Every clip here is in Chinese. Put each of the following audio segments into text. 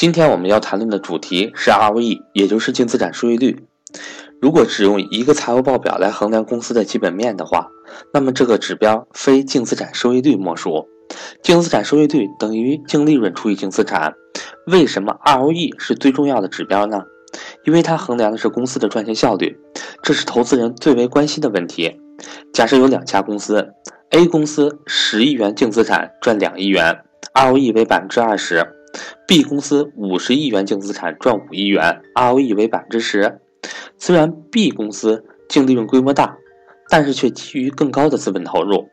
今天我们要谈论的主题是 ROE，也就是净资产收益率。如果只用一个财务报表来衡量公司的基本面的话，那么这个指标非净资产收益率莫属。净资产收益率等于净利润除以净资产。为什么 ROE 是最重要的指标呢？因为它衡量的是公司的赚钱效率，这是投资人最为关心的问题。假设有两家公司，A 公司十亿元净资产赚两亿元，ROE 为百分之二十；B 公司五十亿元净资产赚五亿元，ROE 为百分之十。虽然 B 公司净利润规模大，但是却基于更高的资本投入，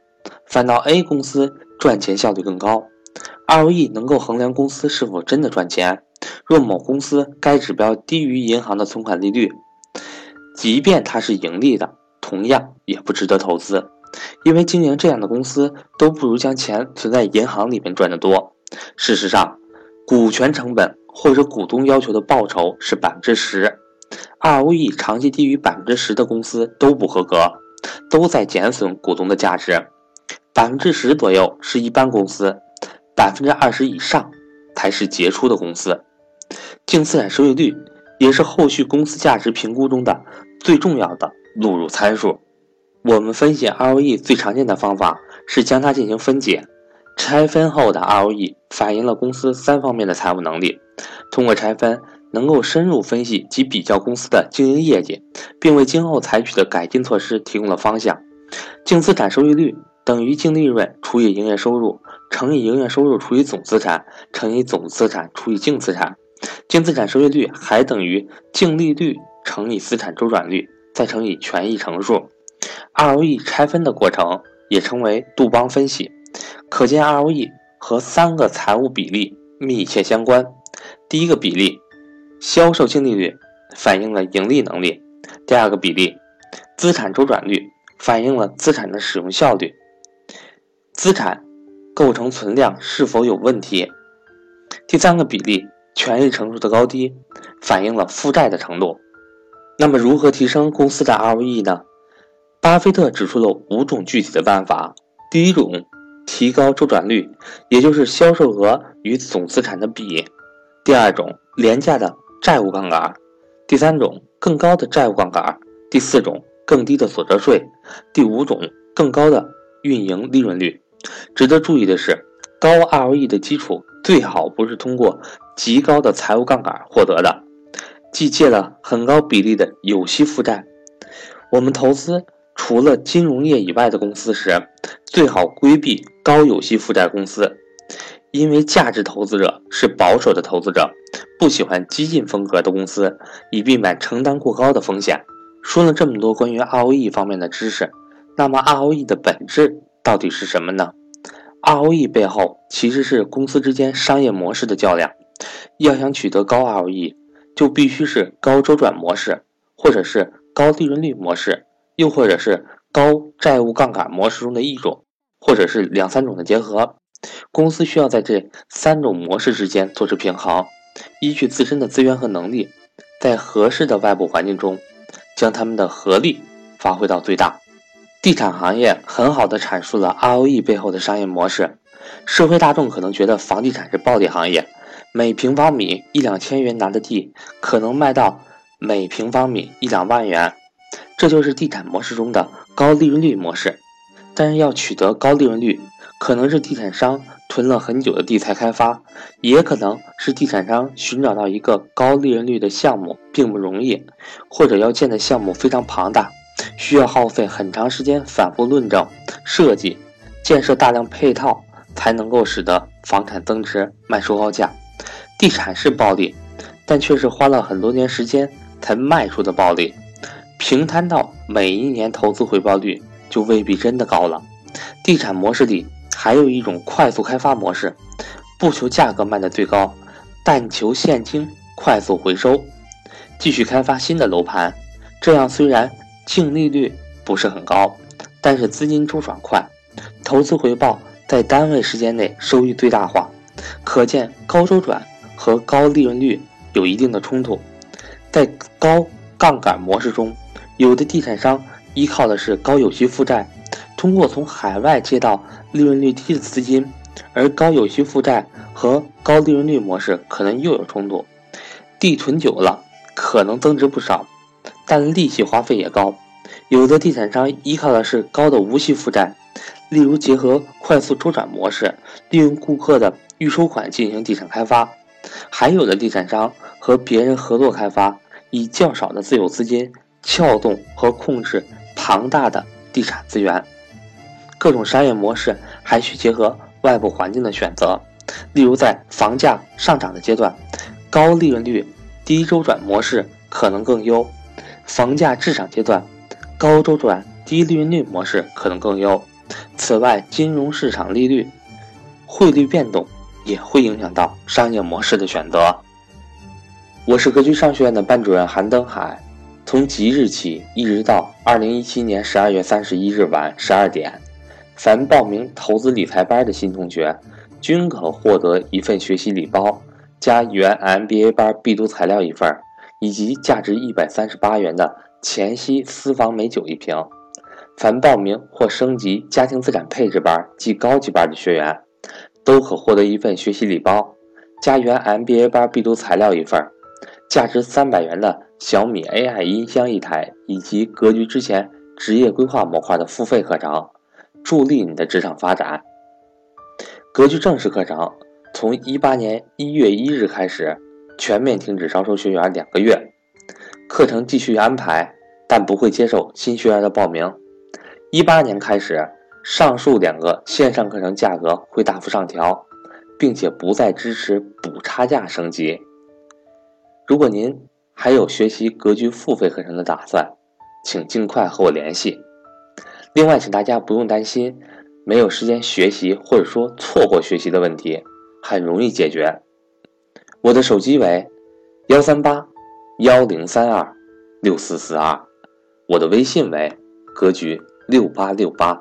反倒 A 公司赚钱效率更高。ROE 能够衡量公司是否真的赚钱。若某公司该指标低于银行的存款利率，即便它是盈利的，同样也不值得投资，因为经营这样的公司都不如将钱存在银行里面赚得多。事实上，股权成本或者股东要求的报酬是百分之十，ROE 长期低于百分之十的公司都不合格，都在减损股东的价值。百分之十左右是一般公司，百分之二十以上才是杰出的公司。净资产收益率也是后续公司价值评估中的最重要的录入参数。我们分析 ROE 最常见的方法是将它进行分解，拆分后的 ROE 反映了公司三方面的财务能力。通过拆分，能够深入分析及比较公司的经营业绩，并为今后采取的改进措施提供了方向。净资产收益率等于净利润除以营业收入乘以营业收入除以总资产乘以总资产除以净资产。净资产收益率还等于净利率乘以资产周转率，再乘以权益乘数。ROE 拆分的过程也称为杜邦分析。可见 ROE 和三个财务比例密切相关。第一个比例，销售净利率，反映了盈利能力；第二个比例，资产周转率，反映了资产的使用效率。资产构成存量是否有问题？第三个比例。权益乘数的高低反映了负债的程度。那么，如何提升公司的 ROE 呢？巴菲特指出了五种具体的办法。第一种，提高周转率，也就是销售额与总资产的比；第二种，廉价的债务杠杆；第三种，更高的债务杠杆；第四种，更低的所得税；第五种，更高的运营利润率。值得注意的是，高 ROE 的基础最好不是通过。极高的财务杠杆获得的，即借了很高比例的有息负债。我们投资除了金融业以外的公司时，最好规避高有息负债公司，因为价值投资者是保守的投资者，不喜欢激进风格的公司，以避免承担过高的风险。说了这么多关于 ROE 方面的知识，那么 ROE 的本质到底是什么呢？ROE 背后其实是公司之间商业模式的较量。要想取得高 ROE，就必须是高周转模式，或者是高利润率模式，又或者是高债务杠杆模式中的一种，或者是两三种的结合。公司需要在这三种模式之间做出平衡，依据自身的资源和能力，在合适的外部环境中，将他们的合力发挥到最大。地产行业很好的阐述了 ROE 背后的商业模式。社会大众可能觉得房地产是暴利行业。每平方米一两千元拿的地，可能卖到每平方米一两万元，这就是地产模式中的高利润率模式。但是要取得高利润率，可能是地产商囤了很久的地才开发，也可能是地产商寻找到一个高利润率的项目并不容易，或者要建的项目非常庞大，需要耗费很长时间反复论证、设计、建设大量配套，才能够使得房产增值卖出高价。地产是暴利，但却是花了很多年时间才卖出的暴利。平摊到每一年投资回报率，就未必真的高了。地产模式里还有一种快速开发模式，不求价格卖的最高，但求现金快速回收，继续开发新的楼盘。这样虽然净利率不是很高，但是资金周转快，投资回报在单位时间内收益最大化。可见高周转。和高利润率有一定的冲突，在高杠杆模式中，有的地产商依靠的是高有息负债，通过从海外借到利润率低的资金，而高有息负债和高利润率模式可能又有冲突。地囤久了，可能增值不少，但利息花费也高。有的地产商依靠的是高的无息负债，例如结合快速周转模式，利用顾客的预收款进行地产开发；还有的地产商和别人合作开发，以较少的自有资金撬动和控制庞大的地产资源。各种商业模式还需结合外部环境的选择，例如在房价上涨的阶段，高利润率、低周转模式可能更优；房价滞涨阶段，高周转、低利润率模式可能更优。此外，金融市场利率、汇率变动也会影响到商业模式的选择。我是格局商学院的班主任韩登海，从即日起一直到二零一七年十二月三十一日晚十二点。凡报名投资理财班的新同学，均可获得一份学习礼包，加原 MBA 班必读材料一份，以及价值一百三十八元的黔西私房美酒一瓶。凡报名或升级家庭资产配置班及高级班的学员，都可获得一份学习礼包，加原 MBA 班必读材料一份，价值三百元的小米 AI 音箱一台，以及格局之前职业规划模块的付费课程。助力你的职场发展。格局正式课程从一八年一月一日开始全面停止招收学员两个月，课程继续安排，但不会接受新学员的报名。一八年开始，上述两个线上课程价格会大幅上调，并且不再支持补差价升级。如果您还有学习格局付费课程的打算，请尽快和我联系。另外，请大家不用担心没有时间学习或者说错过学习的问题，很容易解决。我的手机为幺三八幺零三二六四四二，我的微信为格局六八六八。